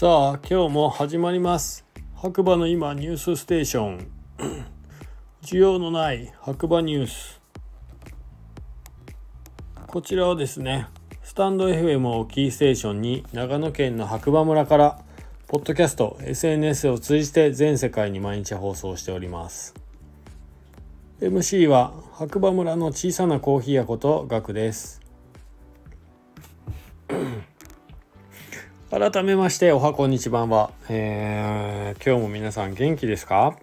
さあ今日も始まります。白馬の今ニュースステーション。需要のない白馬ニュース。こちらはですねスタンド FM をキーステーションに長野県の白馬村からポッドキャスト SNS を通じて全世界に毎日放送しております。MC は白馬村の小さなコーヒー屋ことガクです。改めましておはこんにちばんは、えー、今日も皆さん元気ですか？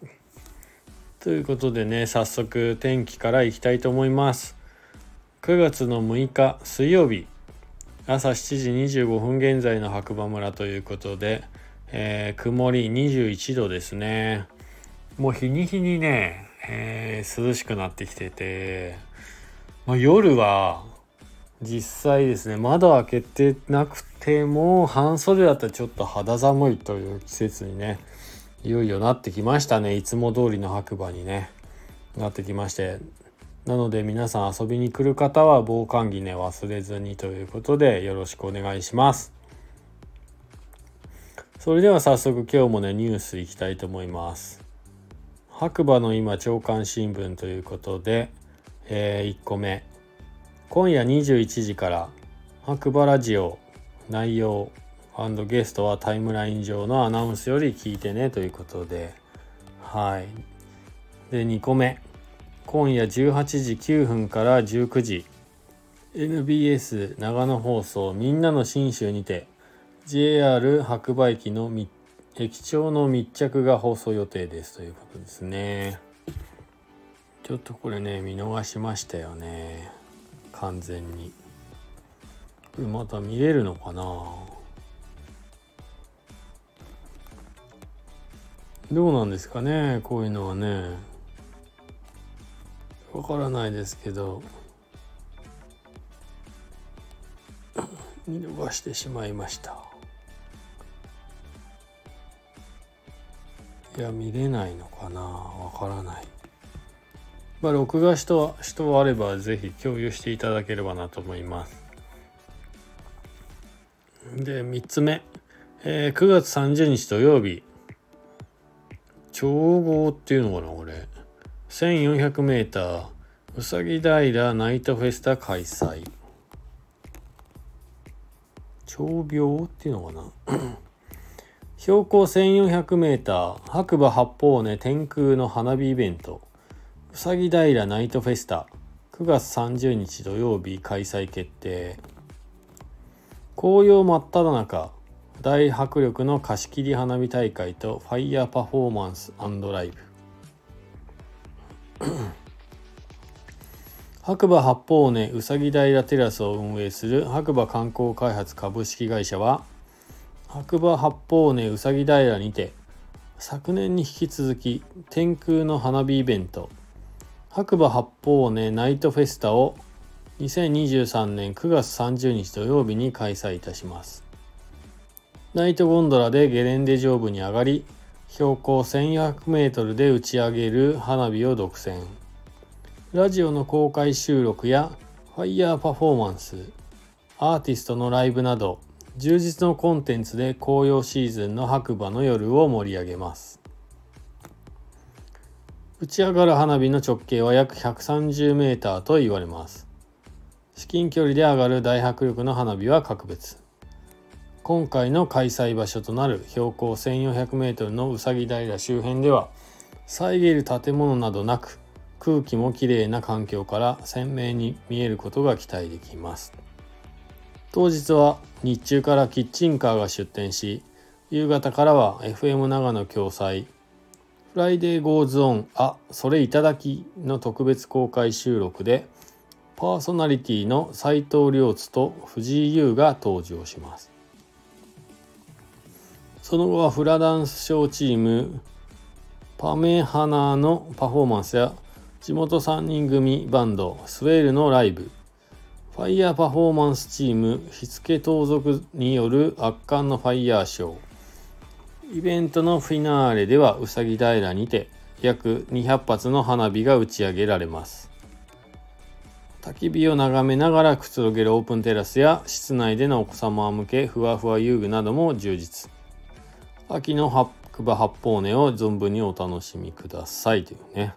ということでね早速天気からいきたいと思います。9月の6日水曜日朝7時25分現在の白馬村ということで、えー、曇り21度ですね。もう日に日にね、えー、涼しくなってきてて、まあ、夜は実際ですね窓開けてなくても半袖だったらちょっと肌寒いという季節にねいよいよなってきましたね。いつも通りの白馬にね。なってきまして。なので皆さん遊びに来る方は防寒着ね忘れずにということでよろしくお願いします。それでは早速今日もねニュースいきたいと思います。白馬の今朝刊新聞ということで、えー、1個目。今夜21時から白馬ラジオ内容ゲストはタイムライン上のアナウンスより聞いてねということではい。で2個目。今夜18時9分から19時。NBS 長野放送みんなの信州にて JR 白馬駅の駅長の密着が放送予定ですということですね。ちょっとこれね見逃しましたよね。完全に。また見れるのかな。どうなんですかねこういうのはね。わからないですけど。見逃してしまいました。いや見れないのかな。わからない。まあ、録画しと人あればぜひ共有していただければなと思います。で、3つ目。えー、9月30日土曜日。調合っていうのかな、これ。1400m うさぎ平ナイトフェスタ開催。長病っていうのかな。標高 1400m 白馬八方根天空の花火イベント。うさぎ平ナイトフェスタ。9月30日土曜日開催決定。紅葉真っ只中。大迫力の貸し切り花火大会とファイヤーパフォーマンスライブ。白馬八方根うさぎ平テラスを運営する白馬観光開発株式会社は白馬八方根うさぎ平にて昨年に引き続き天空の花火イベント白馬八方根ナイトフェスタを2023年9月30日土曜日に開催いたします。ナイトゴンドラでゲレンデ上部に上がり、標高1400メートルで打ち上げる花火を独占。ラジオの公開収録やファイヤーパフォーマンス、アーティストのライブなど、充実のコンテンツで紅葉シーズンの白馬の夜を盛り上げます。打ち上がる花火の直径は約 130m と言われます。至近距離で上がる大迫力の花火は格別。今回の開催場所となる標高 1400m のうさぎ平周辺では遮る建物などなく空気もきれいな環境から鮮明に見えることが期待できます。当日は日中からキッチンカーが出店し夕方からは FM 長野共催 Friday Goes On あそれいただきの特別公開収録でパーソナリティの斉藤良津と藤井優が登場します。その後はフラダンスショーチームパメハナのパフォーマンスや地元3人組バンドスウェールのライブ。ファイヤーパフォーマンスチーム火付盗賊による圧巻のファイヤーショー。イベントのフィナーレではうさぎ平にて約200発の花火が打ち上げられます。焚き火を眺めながらくつろげるオープンテラスや室内でのお子様向けふわふわ遊具なども充実。秋の白馬八方根を存分にお楽しみください。というね。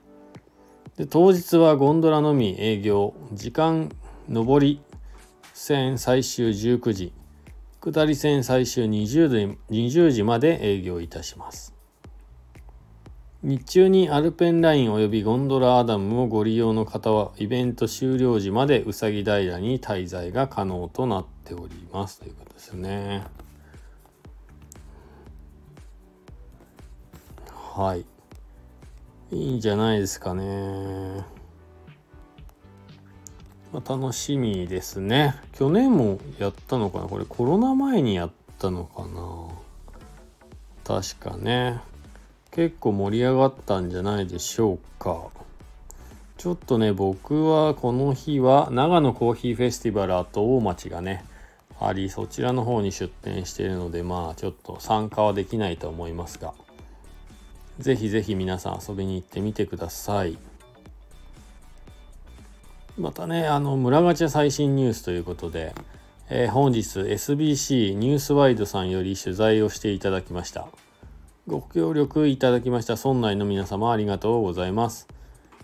で当日はゴンドラのみ営業。時間上り。線最終19時。下り線最終20時 ,20 時まで営業いたします日中にアルペンライン及びゴンドラアダムをご利用の方はイベント終了時までうさぎ平に滞在が可能となっておりますということですね。はい。いいんじゃないですかね。まあ、楽しみですね。去年もやったのかな？これコロナ前にやったのかな？確かね。結構盛り上がったんじゃないでしょうか。ちょっとね、僕はこの日は長野コーヒーフェスティバルあと大町がね、あり、そちらの方に出店しているので、まあちょっと参加はできないと思いますが、ぜひぜひ皆さん遊びに行ってみてください。またね、あの、村ガチャ最新ニュースということで、えー、本日 SBC ニュースワイドさんより取材をしていただきました。ご協力いただきました村内の皆様ありがとうございます。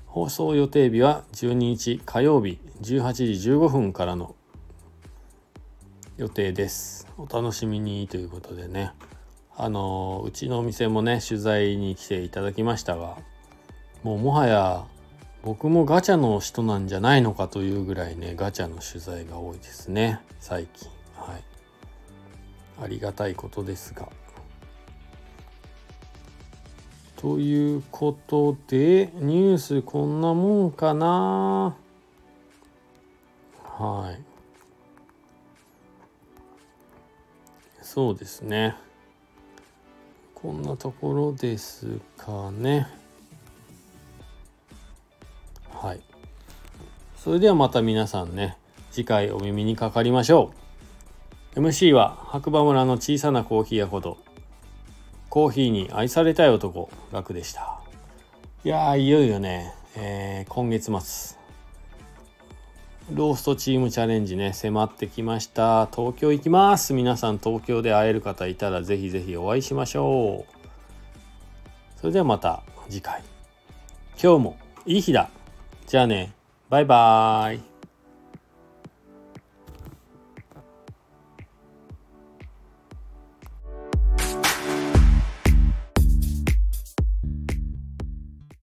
放送予定日は12日火曜日18時15分からの予定です。お楽しみにということでね。あのうちのお店もね取材に来ていただきましたがもうもはや僕もガチャの人なんじゃないのかというぐらいねガチャの取材が多いですね最近はいありがたいことですが。ということで、ニュースこんなもんかなはい。そうですね。こんなところですかね。はい。それではまた皆さんね、次回お耳にかかりましょう。MC は白馬村の小さなコーヒー屋ほどコーヒーに愛されたい男、ガクでした。いやー、いよいよね、えー、今月末、ローストチームチャレンジね、迫ってきました。東京行きます。皆さん東京で会える方いたらぜひぜひお会いしましょう。それではまた次回。今日もいい日だ。じゃあね、バイバーイ。